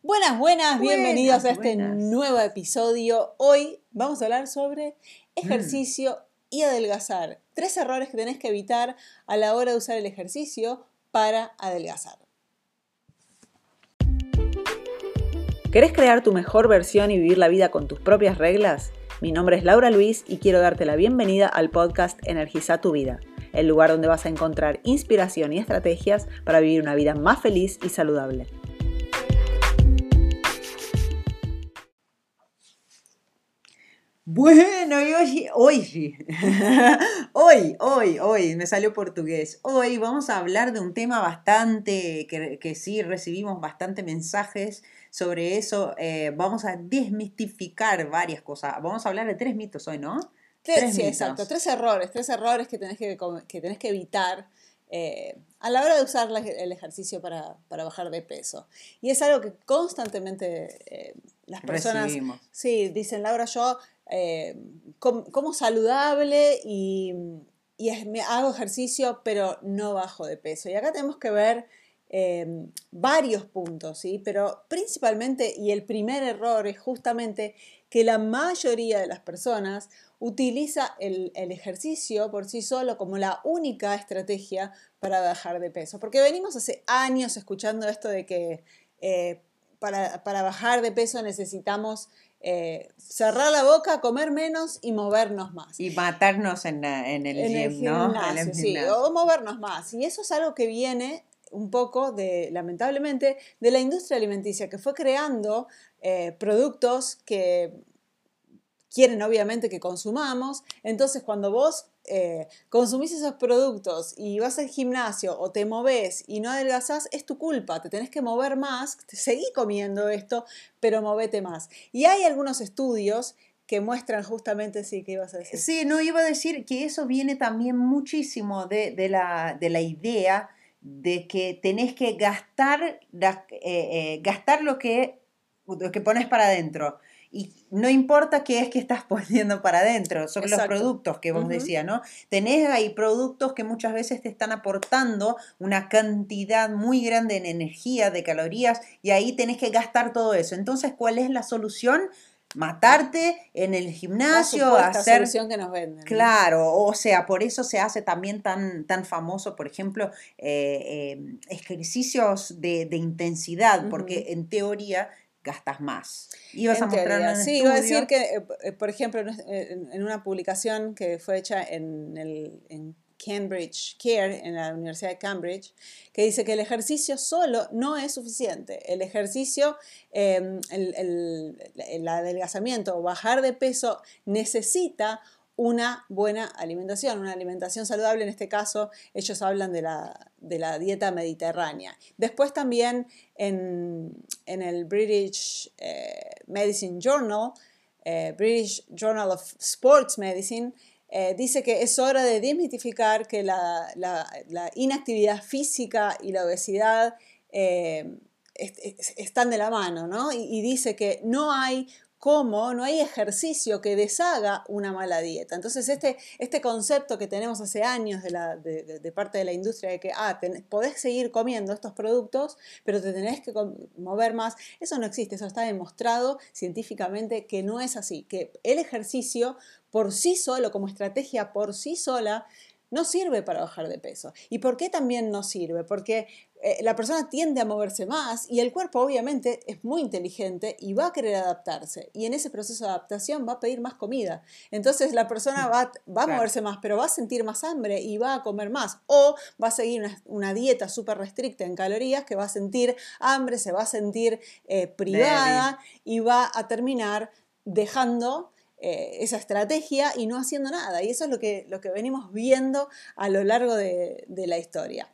Buenas, buenas, bienvenidos a este nuevo episodio. Hoy vamos a hablar sobre ejercicio y adelgazar. Tres errores que tenés que evitar a la hora de usar el ejercicio para adelgazar. ¿Querés crear tu mejor versión y vivir la vida con tus propias reglas? Mi nombre es Laura Luis y quiero darte la bienvenida al podcast Energiza tu vida, el lugar donde vas a encontrar inspiración y estrategias para vivir una vida más feliz y saludable. Bueno, y hoy, hoy, hoy, hoy, hoy, me salió portugués. Hoy vamos a hablar de un tema bastante, que, que sí recibimos bastante mensajes sobre eso. Eh, vamos a desmistificar varias cosas. Vamos a hablar de tres mitos hoy, ¿no? Tres, sí, exacto. Tres errores, tres errores que tenés que, que, tenés que evitar eh, a la hora de usar el ejercicio para, para, bajar de peso. Y es algo que constantemente eh, las personas sí, dicen, Laura, yo eh, como, saludable y, me hago ejercicio, pero no bajo de peso. Y acá tenemos que ver em, varios puntos, ¿sí? pero principalmente, y el primer error es justamente que la mayoría de las personas utiliza el, ejercicio por sí solo como la única estrategia para bajar de peso. Porque venimos hace años escuchando esto de que eh, para, para, bajar de peso necesitamos eh, cerrar la boca, comer menos y movernos más. Y matarnos en, en el gym, ¿no? sí, o movernos más. Y eso es algo que viene un poco de, lamentablemente, de la industria alimenticia, que fue creando eh, productos que quieren obviamente que consumamos. Entonces, cuando vos eh, consumís esos productos y vas al gimnasio o te moves y no adelgazás, es tu culpa, te tenés que mover más, seguí comiendo esto, pero movete más. Y hay algunos estudios que muestran justamente, sí, que ibas a decir. Sí, no, iba a decir que eso viene también muchísimo de, la, de la, idea de que tenés que gastar, eh, eh, gastar lo que, lo que pones para adentro. Y no importa qué es que estás poniendo para adentro, son los productos que vos decías, ¿no? Tenés ahí productos que muchas veces te están aportando una cantidad muy grande en energía, de calorías, y ahí tenés que gastar todo eso. Entonces, ¿cuál es la solución? matarte en el gimnasio, la hacer solución que nos venden. Claro, o sea, por eso se hace también tan, tan famoso, por ejemplo, eh, eh, ejercicios de, intensidad, porque en teoría gastas más. Ibas a mostrar Sí, iba a decir que, eh, eh, por ejemplo, en una publicación que fue hecha en, el, en Cambridge Care, en la Universidad de Cambridge, que dice que el ejercicio solo no es suficiente. El ejercicio, em, el, el, el, adelgazamiento o bajar de peso necesita una buena alimentación, una alimentación saludable. En este caso, ellos hablan de la, dieta mediterránea. Después también en, el British eh, Medicine Journal, eh, British Journal of Sports Medicine, eh, dice que es hora de desmitificar que la, inactividad física y la obesidad están de la mano, ¿no? y dice que no hay cómo no hay ejercicio que deshaga una mala dieta. Entonces, este, este concepto que tenemos hace años de, la, de, parte de la industria de que ah, podés seguir comiendo estos productos, pero te tenés que mover más, eso no existe, eso está demostrado científicamente que no es así, que el ejercicio por sí solo, como estrategia por sí sola, no sirve para bajar de peso. ¿Y por qué también no sirve? Porque eh, la persona tiende a moverse más y el cuerpo obviamente es muy inteligente y va a querer adaptarse. Y en ese proceso de adaptación va a pedir más comida. Entonces la persona va, va a moverse más, pero va a sentir más hambre y va a comer más. O va a seguir una, dieta súper restricta en calorías que va a sentir hambre, se va a sentir eh, privada y va a terminar dejando eh, esa estrategia y no haciendo nada. Y eso es lo que, lo que venimos viendo a lo largo de, la historia.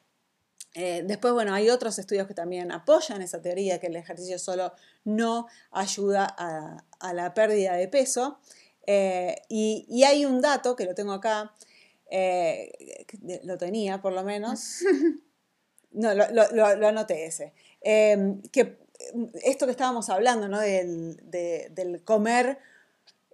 Eh, después, bueno, hay otros estudios que también apoyan esa teoría, que el ejercicio solo no ayuda a, la pérdida de peso. Eh, y, hay un dato, que lo tengo acá, lo tenía por lo menos, no, lo, anoté ese, que esto que estábamos hablando, ¿no? del, del comer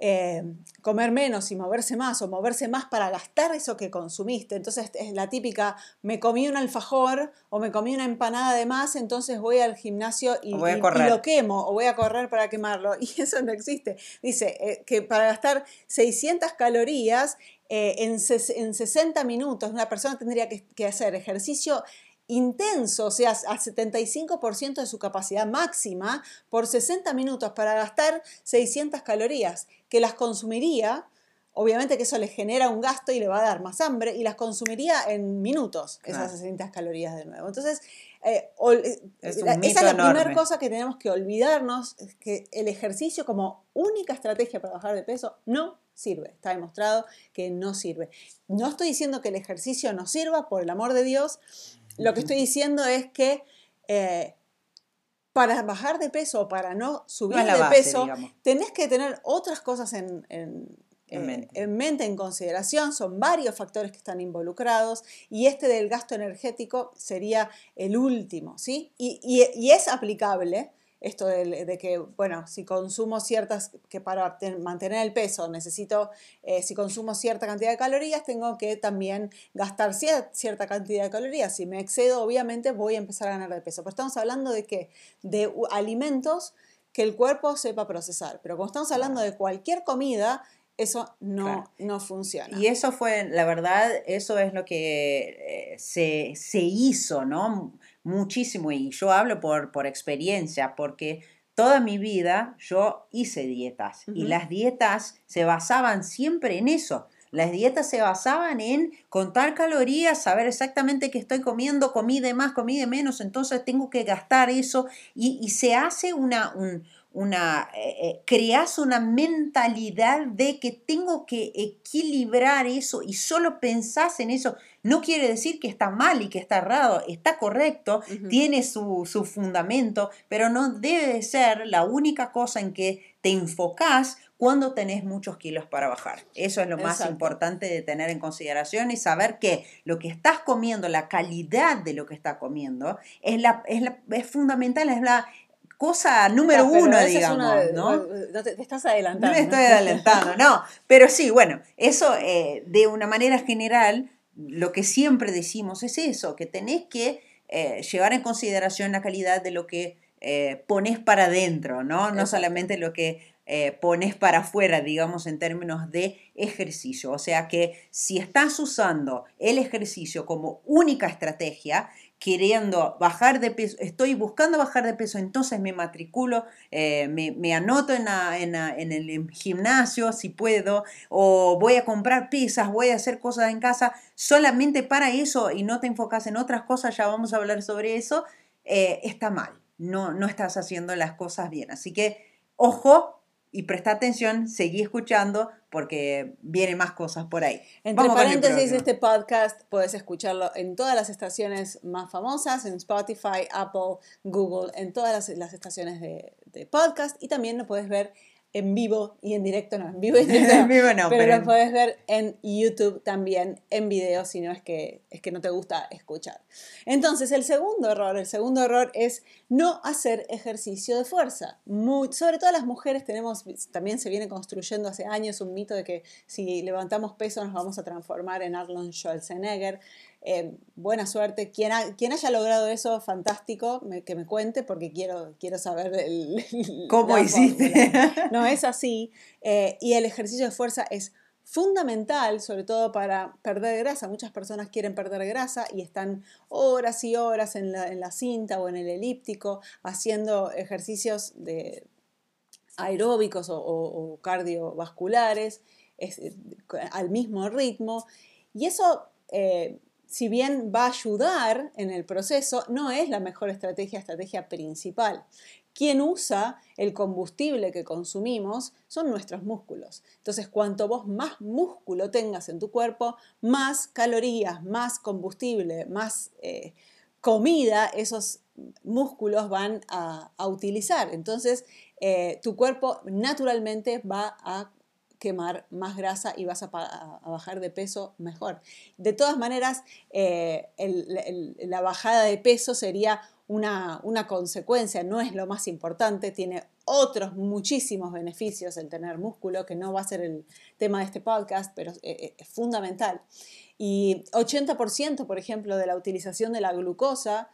eh, comer menos y moverse más o moverse más para gastar eso que consumiste. Entonces es la típica, me comí un alfajor o me comí una empanada de más, entonces voy al gimnasio y, lo quemo o voy a correr para quemarlo. Y eso no existe. Dice eh, que para gastar 600 calorías eh, en, en, 60 minutos, una persona tendría que, que hacer ejercicio intenso, o sea, al 75% de su capacidad máxima por 60 minutos para gastar 600 calorías, que las consumiría, obviamente que eso le genera un gasto y le va a dar más hambre, y las consumiría en minutos, esas 600 calorías de nuevo. Entonces, eh, eh, esa es la primera cosa que tenemos que olvidarnos, que el ejercicio como única estrategia para bajar de peso no sirve. Está demostrado que no sirve. No estoy diciendo que el ejercicio no sirva, por el amor de Dios, lo que estoy diciendo es que eh, para bajar de peso o para no subir de peso, tenés que tener otras cosas en, en, eh, mente. en, consideración. Son varios factores que están involucrados y este del gasto energético sería el último, ¿sí? y es aplicable esto de, que, bueno, si consumo ciertas, que para mantener el peso necesito, eh, si consumo cierta cantidad de calorías, tengo que también gastar cierta cantidad de calorías. Si me excedo, obviamente voy a empezar a ganar de peso. Pero estamos hablando de qué? De alimentos que el cuerpo sepa procesar. Pero como estamos hablando de cualquier comida, eso no, no funciona. Y eso fue, la verdad, eso es lo que eh, se, se hizo, ¿no? Muchísimo y yo hablo por, por experiencia, porque toda mi vida yo hice dietas y las dietas se basaban siempre en eso. Las dietas se basaban en contar calorías, saber exactamente qué estoy comiendo, comí de más, comí de menos, entonces tengo que gastar eso y, se hace una, una eh, eh, creas una mentalidad de que tengo que equilibrar eso y solo pensás en eso. No quiere decir que está mal y que está errado, está correcto, tiene su, fundamento, pero no debe ser la única cosa en que te enfocás cuando tenés muchos kilos para bajar. Eso es lo más importante de tener en consideración y saber que lo que estás comiendo, la calidad de lo que estás comiendo, es, la, es, es fundamental, es la, cosa número uno, digamos, ¿no? te, estás adelantando. No me estoy adelantando, no. Pero sí, bueno, eso eh, de una manera general lo que siempre decimos es eso, que tenés que eh, llevar en consideración la calidad de lo que eh, pones para adentro, ¿no? No solamente lo que eh, pones para afuera, digamos, en términos de ejercicio. O sea que si estás usando el ejercicio como única estrategia, queriendo bajar de peso, estoy buscando bajar de peso, entonces me matriculo, eh, me, anoto en, el gimnasio si puedo, o voy a comprar pizzas, voy a hacer cosas en casa solamente para eso y no te enfocas en otras cosas, ya vamos a hablar sobre eso, eh, está mal, no, no estás haciendo las cosas bien. Así que, ojo, y presta atención, seguí escuchando porque vienen más cosas por ahí. Entre paréntesis, este podcast puedes escucharlo en todas las estaciones más famosas, en Spotify, Apple, Google, en todas las, estaciones de, de, podcast y también lo puedes ver en vivo y en directo, no, en vivo y en directo, en vivo no, pero, lo puedes ver en YouTube también en video si no es que, es que no te gusta escuchar. Entonces, el segundo error, el segundo error es no hacer ejercicio de fuerza. Muy, sobre todo las mujeres tenemos, también se viene construyendo hace años un mito de que si levantamos peso nos vamos a transformar en Arnold Schwarzenegger. Eh, buena suerte. Quien, quien, haya logrado eso, fantástico, que me cuente porque quiero, quiero saber el, cómo hiciste. No es así. Eh, y el ejercicio de fuerza es fundamental, sobre todo para perder grasa. Muchas personas quieren perder grasa y están horas y horas en la, cinta o en el elíptico haciendo ejercicios de aeróbicos o, cardiovasculares al mismo ritmo. Y eso si bien va a ayudar en el proceso, no es la mejor estrategia, estrategia principal. Quien usa el combustible que consumimos son nuestros músculos. Entonces, cuanto vos más músculo tengas en tu cuerpo, más calorías, más combustible, más eh, comida esos músculos van a, utilizar. Entonces, eh, tu cuerpo naturalmente va a quemar más grasa y vas a, bajar de peso mejor. De todas maneras, eh, la bajada de peso sería una, consecuencia, no es lo más importante, tiene otros muchísimos beneficios el tener músculo, que no va a ser el tema de este podcast, pero es, es fundamental. Y 80%, por ejemplo, de la utilización de la glucosa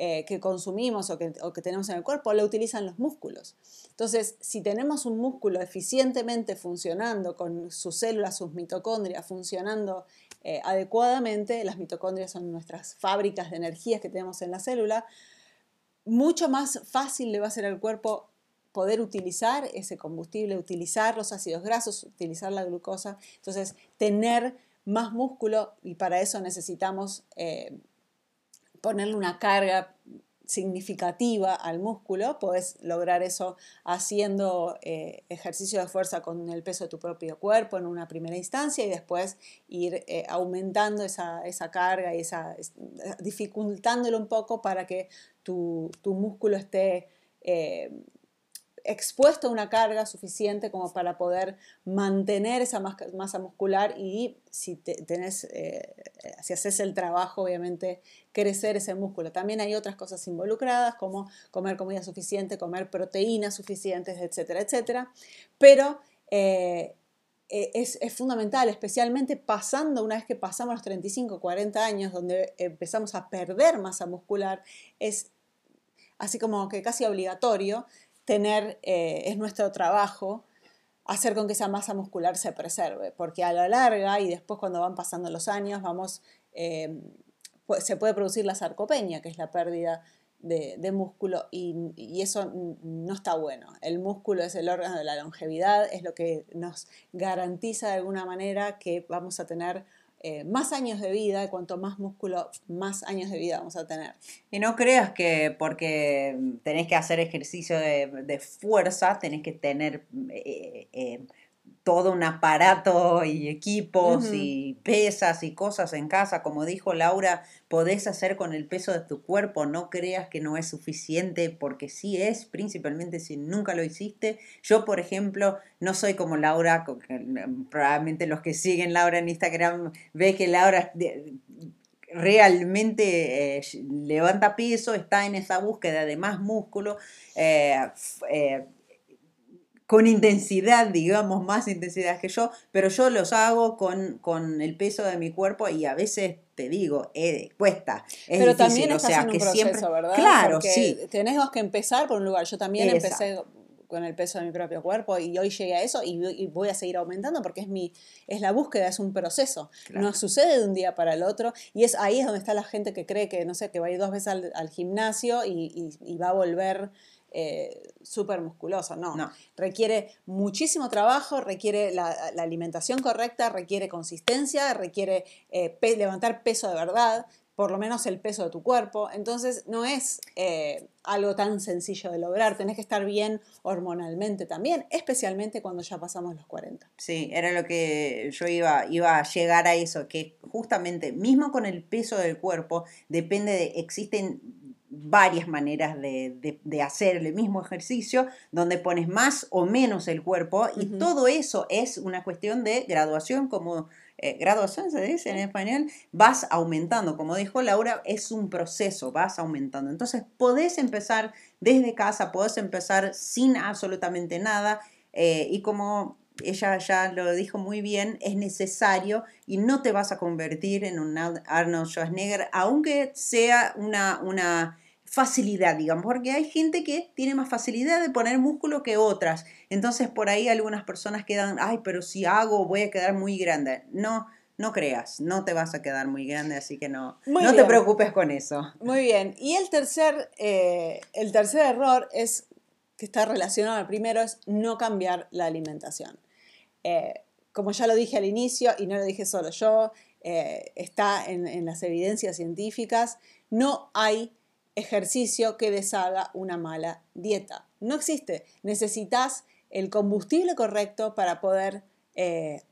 eh, que consumimos o que, tenemos en el cuerpo la utilizan los músculos. Entonces, si tenemos un músculo eficientemente funcionando, con sus células, sus mitocondrias funcionando eh, adecuadamente, las mitocondrias son nuestras fábricas de energías que tenemos en la célula, mucho más fácil le va a ser al cuerpo poder utilizar ese combustible, utilizar los ácidos grasos, utilizar la glucosa. Entonces, tener más músculo y para eso necesitamos eh, ponerle una carga significativa al músculo, puedes lograr eso haciendo eh, ejercicio de fuerza con el peso de tu propio cuerpo en una primera instancia y después ir eh, aumentando esa, carga y esa, dificultándolo un poco para que tu, músculo esté expuesto a una carga suficiente como para poder mantener esa masa muscular y si tenés, eh, si haces el trabajo, obviamente, crecer ese músculo. También hay otras cosas involucradas como comer comida suficiente, comer proteínas suficientes, etcétera, etcétera. Pero eh, e, es, es, fundamental, especialmente pasando, una vez que pasamos los 35, 40 años, donde empezamos a perder masa muscular, es así como que casi obligatorio tener, eh, es nuestro trabajo hacer con que esa masa muscular se preserve, porque a la larga y después cuando van pasando los años vamos, eh, se puede producir la sarcopenia, que es la pérdida de, músculo, y, y, eso no está bueno. El músculo es el órgano de la longevidad, es lo que nos garantiza de alguna manera que vamos a tener eh, más años de vida, cuanto más músculo, más años de vida vamos a tener. Y no creas que porque tenés que hacer ejercicio de, fuerza, tenés que tener eh, eh, todo un aparato y equipos y pesas y cosas en casa. Como dijo Laura, podés hacer con el peso de tu cuerpo, no creas que no es suficiente, porque sí es, principalmente si nunca lo hiciste. Yo, por ejemplo, no soy como Laura, probablemente los que siguen Laura en Instagram ve que Laura realmente eh, levanta peso, está en esa búsqueda de más músculo. Eh, eh, con intensidad, digamos, más intensidad que yo, pero yo los hago con, con el peso de mi cuerpo y a veces te digo, eh, cuesta. Es pero también estás o sea, en un que proceso, siempre... ¿verdad? Claro, sí. Tenemos que empezar por un lugar. Yo también empecé con el peso de mi propio cuerpo y hoy llegué a eso y, voy a seguir aumentando porque es mi es la búsqueda es un proceso no sucede de un día para el otro y es ahí es donde está la gente que cree que no sé que va a ir dos veces al, gimnasio y, y, va a volver eh, súper musculoso, no. Requiere muchísimo trabajo, requiere la, alimentación correcta, requiere consistencia, requiere eh, levantar peso de verdad, por lo menos el peso de tu cuerpo. Entonces no es eh, algo tan sencillo de lograr, tenés que estar bien hormonalmente también, especialmente cuando ya pasamos los 40. Sí, era lo que yo iba, iba a llegar a eso, que justamente mismo con el peso del cuerpo, depende de, existen varias maneras de, hacer el mismo ejercicio, donde pones más o menos el cuerpo y todo eso es una cuestión de graduación, como eh, graduación se dice en español, vas aumentando, como dijo Laura, es un proceso, vas aumentando. Entonces podés empezar desde casa, podés empezar sin absolutamente nada eh, y como ella ya lo dijo muy bien, es necesario y no te vas a convertir en un Arnold Schwarzenegger, aunque sea una, una facilidad, digamos, porque hay gente que tiene más facilidad de poner músculo que otras. Entonces por ahí algunas personas quedan, ay, pero si hago voy a quedar muy grande. No, no creas, no te vas a quedar muy grande, así que no, no te preocupes con eso. Muy bien. Y el tercer, eh, el tercer error es que está relacionado al primero, es no cambiar la alimentación. Eh, como ya lo dije al inicio, y no lo dije solo yo, eh, está en, las evidencias científicas, no hay ejercicio que deshaga una mala dieta. No existe. Necesitas el combustible correcto para poder eh,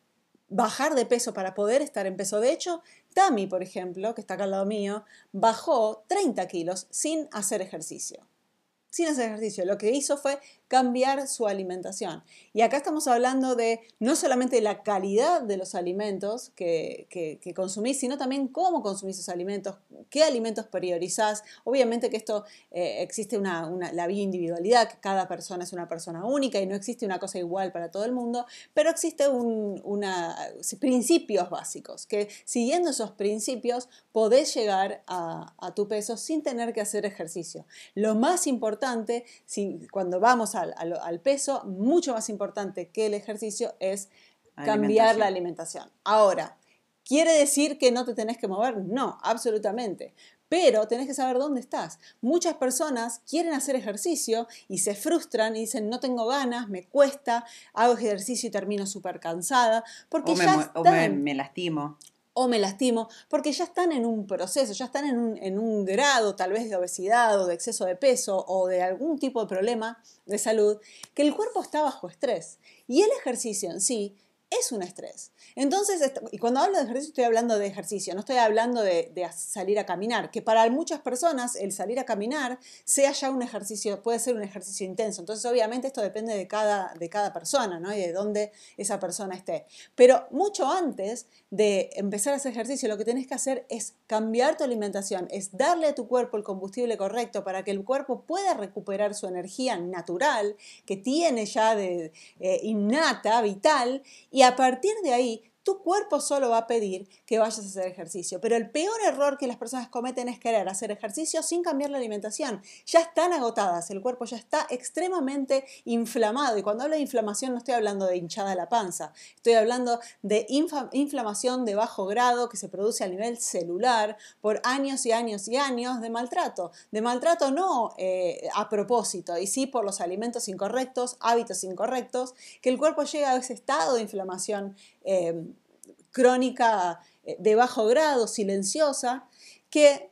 bajar de peso, para poder estar en peso. De hecho, Tami, por ejemplo, que está acá al lado mío, bajó 30 kilos sin hacer ejercicio sin hacer ejercicio. Lo que hizo fue cambiar su alimentación. Y acá estamos hablando de no solamente la calidad de los alimentos que, consumís, sino también cómo consumís esos alimentos, qué alimentos priorizás. Obviamente que esto eh, existe una, la bioindividualidad, que cada persona es una persona única y no existe una cosa igual para todo el mundo, pero existe un, una, principios básicos, que siguiendo esos principios podés llegar a, a tu peso sin tener que hacer ejercicio. Lo más importante, si, cuando vamos al, peso, mucho más importante que el ejercicio es cambiar la alimentación. Ahora, ¿quiere decir que no te tenés que mover? No, absolutamente. Pero tenés que saber dónde estás. Muchas personas quieren hacer ejercicio y se frustran y dicen, no tengo ganas, me cuesta, hago ejercicio y termino súper cansada. Porque o, ya me, me, lastimo o me lastimo, porque ya están en un proceso, ya están en un, en un, grado tal vez de obesidad o de exceso de peso o de algún tipo de problema de salud, que el cuerpo está bajo estrés. Y el ejercicio en sí es un estrés. Entonces, y cuando hablo de ejercicio estoy hablando de ejercicio, no estoy hablando de, salir a caminar, que para muchas personas el salir a caminar sea ya un ejercicio, puede ser un ejercicio intenso. Entonces, obviamente esto depende de cada, de cada persona, ¿no? Y de dónde esa persona esté. Pero mucho antes de empezar a hacer ejercicio, lo que tienes que hacer es cambiar tu alimentación, es darle a tu cuerpo el combustible correcto para que el cuerpo pueda recuperar su energía natural que tiene ya de eh, innata, vital, y a partir de ahí tu cuerpo solo va a pedir que vayas a hacer ejercicio. Pero el peor error que las personas cometen es querer hacer ejercicio sin cambiar la alimentación. Ya están agotadas, el cuerpo ya está extremadamente inflamado. Y cuando hablo de inflamación no estoy hablando de hinchada de la panza, estoy hablando de inflamación de bajo grado que se produce a nivel celular por años y años y años de maltrato. De maltrato no eh, a propósito, y sí por los alimentos incorrectos, hábitos incorrectos, que el cuerpo llega a ese estado de inflamación. Eh, crónica eh, de bajo grado, silenciosa, que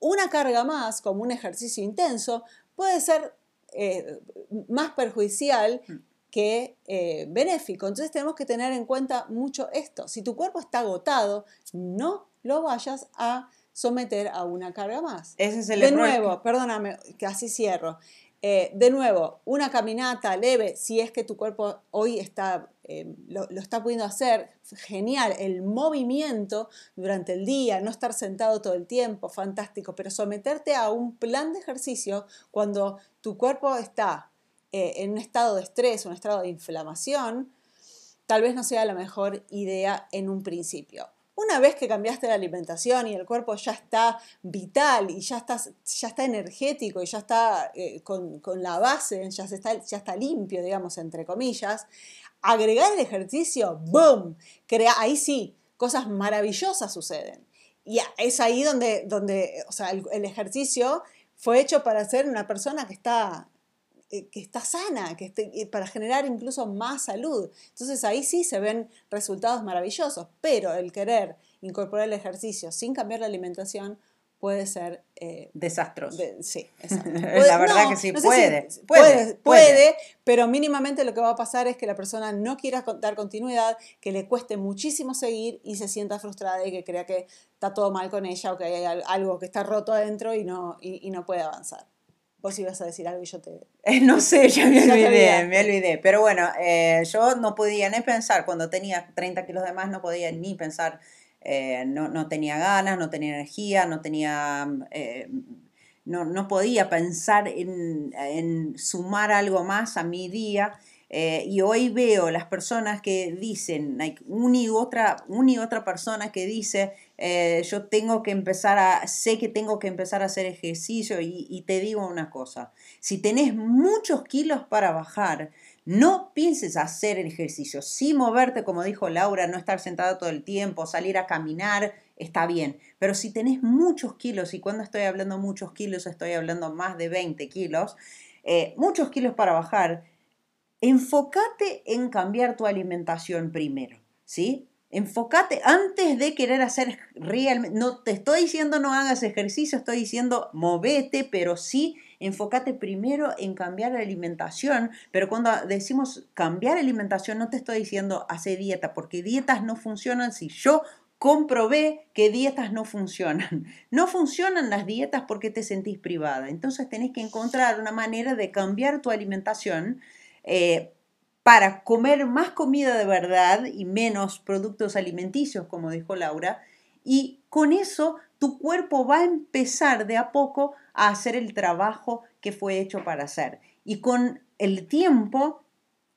una carga más, como un ejercicio intenso, puede ser eh, más perjudicial mm. que eh, benéfico. Entonces tenemos que tener en cuenta mucho esto. Si tu cuerpo está agotado, no lo vayas a someter a una carga más. Ese es el de nuevo, perdóname, casi cierro. De nuevo, una caminata leve, si es que tu cuerpo hoy está Em, lo, está pudiendo hacer, genial, el movimiento durante el día, no estar sentado todo el tiempo, fantástico, pero someterte a un plan de ejercicio cuando tu cuerpo está eh, en un estado de estrés, un estado de inflamación, tal vez no sea la mejor idea en un principio. Una vez que cambiaste la alimentación y el cuerpo ya está vital y ya está, ya está energético y ya está eh, con, la base, ya, está, ya está limpio, digamos, entre comillas, agregar el ejercicio, ¡boom! Crea, ahí sí, cosas maravillosas suceden. Y es ahí donde, donde o sea, el, ejercicio fue hecho para ser una persona que está, que está sana, que para generar incluso más salud. Entonces ahí sí se ven resultados maravillosos, pero el querer incorporar el ejercicio sin cambiar la alimentación puede ser... Eh, Desastroso. sí, la verdad que sí, puede, puede, puede, pero mínimamente lo que va a pasar es que la persona no quiera dar continuidad, que le cueste muchísimo seguir y se sienta frustrada y que crea que está todo mal con ella o que hay algo que está roto adentro y no, y, no puede avanzar. Vos ibas a decir algo y yo te... No sé, ya me olvidé, me olvidé. Pero bueno, eh, yo no podía ni pensar, cuando tenía 30 kilos de más, no podía ni pensar eh, no, tenía ganas, no tenía energía, no tenía... Eh, no, podía pensar en, sumar algo más a mi día. Eh, y hoy veo las personas que dicen, una y otra, una y otra persona que dice, yo tengo que empezar a, sé que tengo que empezar a hacer ejercicio y, te digo una cosa, si tenés muchos kilos para bajar, no pienses hacer el ejercicio, sí moverte, como dijo Laura, no estar sentado todo el tiempo, salir a caminar, está bien. Pero si tenés muchos kilos, y cuando estoy hablando muchos kilos, estoy hablando más de 20 kilos, eh, muchos kilos para bajar, enfócate en cambiar tu alimentación primero, ¿sí? Enfócate antes de querer hacer realmente, no te estoy diciendo no hagas ejercicio, estoy diciendo movete, pero sí enfócate primero en cambiar la alimentación, pero cuando decimos cambiar alimentación no te estoy diciendo hacer dieta, porque dietas no funcionan si yo comprobé que dietas no funcionan. No funcionan las dietas porque te sentís privada. Entonces tenés que encontrar una manera de cambiar tu alimentación eh, para comer más comida de verdad y menos productos alimenticios, como dijo Laura. Y con eso tu cuerpo va a empezar de a poco a hacer el trabajo que fue hecho para hacer. Y con el tiempo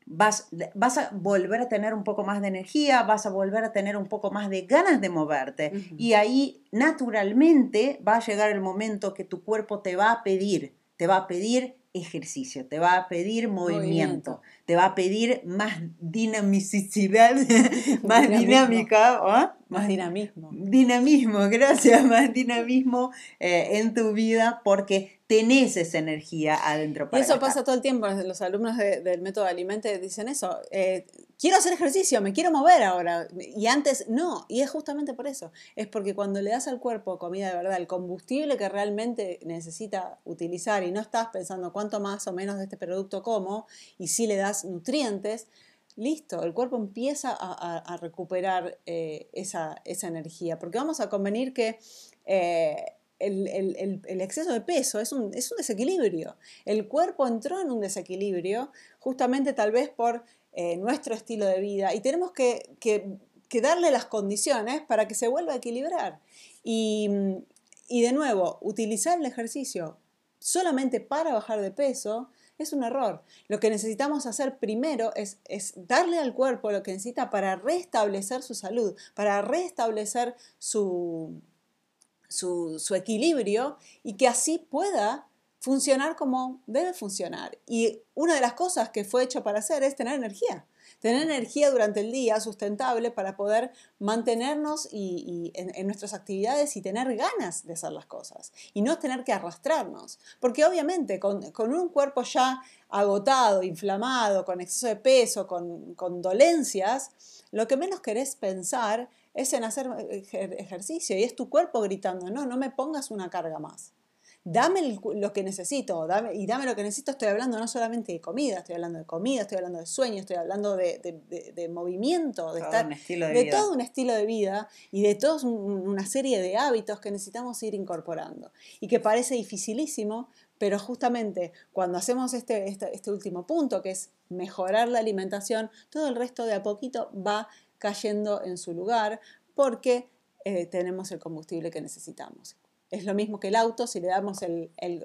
vas, vas a volver a tener un poco más de energía, vas a volver a tener un poco más de ganas de moverte. Y ahí naturalmente va a llegar el momento que tu cuerpo te va a pedir, te va a pedir ejercicio, te va a pedir movimiento, te va a pedir más dinamicidad, más dinámica, más dinamismo. Dinamismo, gracias, más dinamismo eh, en tu vida porque tenés esa energía adentro. Para y eso pasa todo el tiempo. Los alumnos del método Alimente dicen eso. Eh, quiero hacer ejercicio, me quiero mover ahora. Y antes no. Y es justamente por eso. Es porque cuando le das al cuerpo comida de verdad, el combustible que realmente necesita utilizar y no estás pensando cuánto más o menos de este producto como, y si le das nutrientes, listo, el cuerpo empieza a, recuperar eh, esa, energía. Porque vamos a convenir que... Eh, el, exceso de peso es un, desequilibrio. El cuerpo entró en un desequilibrio justamente tal vez por eh, nuestro estilo de vida y tenemos que, darle las condiciones para que se vuelva a equilibrar. Y, de nuevo, utilizar el ejercicio solamente para bajar de peso es un error. Lo que necesitamos hacer primero es, darle al cuerpo lo que necesita para restablecer su salud, para restablecer su, su, equilibrio y que así pueda funcionar como debe funcionar. Y una de las cosas que fue hecho para hacer es tener energía. Tener energía durante el día sustentable para poder mantenernos y, en, nuestras actividades y tener ganas de hacer las cosas. Y no tener que arrastrarnos. Porque obviamente con, un cuerpo ya agotado, inflamado, con exceso de peso, con, con dolencias, lo que menos querés pensar es en hacer ejercicio y es tu cuerpo gritando, no, no me pongas una carga más. Dame lo que necesito, dame, y dame lo que necesito, estoy hablando no solamente de comida, estoy hablando de comida, estoy hablando de sueño, estoy hablando de, movimiento, de, estar, de, todo un estilo de vida y de toda una serie de hábitos que necesitamos ir incorporando. Y que parece dificilísimo, pero justamente cuando hacemos este, este, este último punto, que es mejorar la alimentación, todo el resto de a poquito va cayendo en su lugar porque eh, tenemos el combustible que necesitamos. Es lo mismo que el auto, si le damos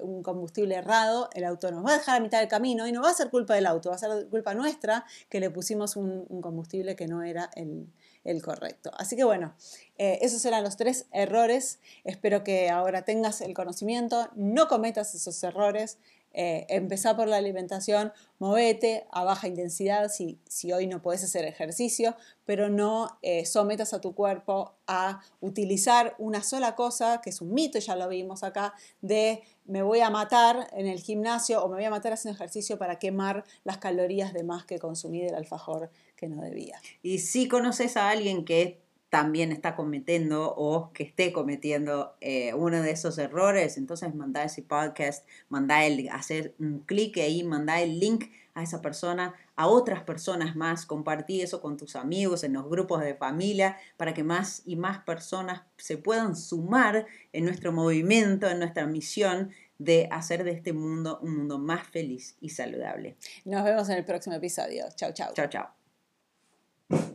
un combustible errado, el auto nos va a dejar a mitad del camino y no va a ser culpa del auto, va a ser culpa nuestra que le pusimos un, combustible que no era el, correcto. Así que bueno, eh, esos eran los tres errores. Espero que ahora tengas el conocimiento, no cometas esos errores. Eh, empezá por la alimentación, movete a baja intensidad si, si hoy no puedes hacer ejercicio, pero no eh, sometas a tu cuerpo a utilizar una sola cosa, que es un mito, ya lo vimos acá, de me voy a matar en el gimnasio o me voy a matar haciendo ejercicio para quemar las calorías de más que consumí del alfajor que no debía. Y si conoces a alguien que también está cometiendo o que esté cometiendo eh, uno de esos errores, entonces manda ese podcast, manda el, hacer un clic ahí, manda el link a esa persona, a otras personas más, compartí eso con tus amigos, en los grupos de familia, para que más y más personas se puedan sumar en nuestro movimiento, en nuestra misión de hacer de este mundo un mundo más feliz y saludable. Nos vemos en el próximo episodio. Chao, chao. Chao, chao.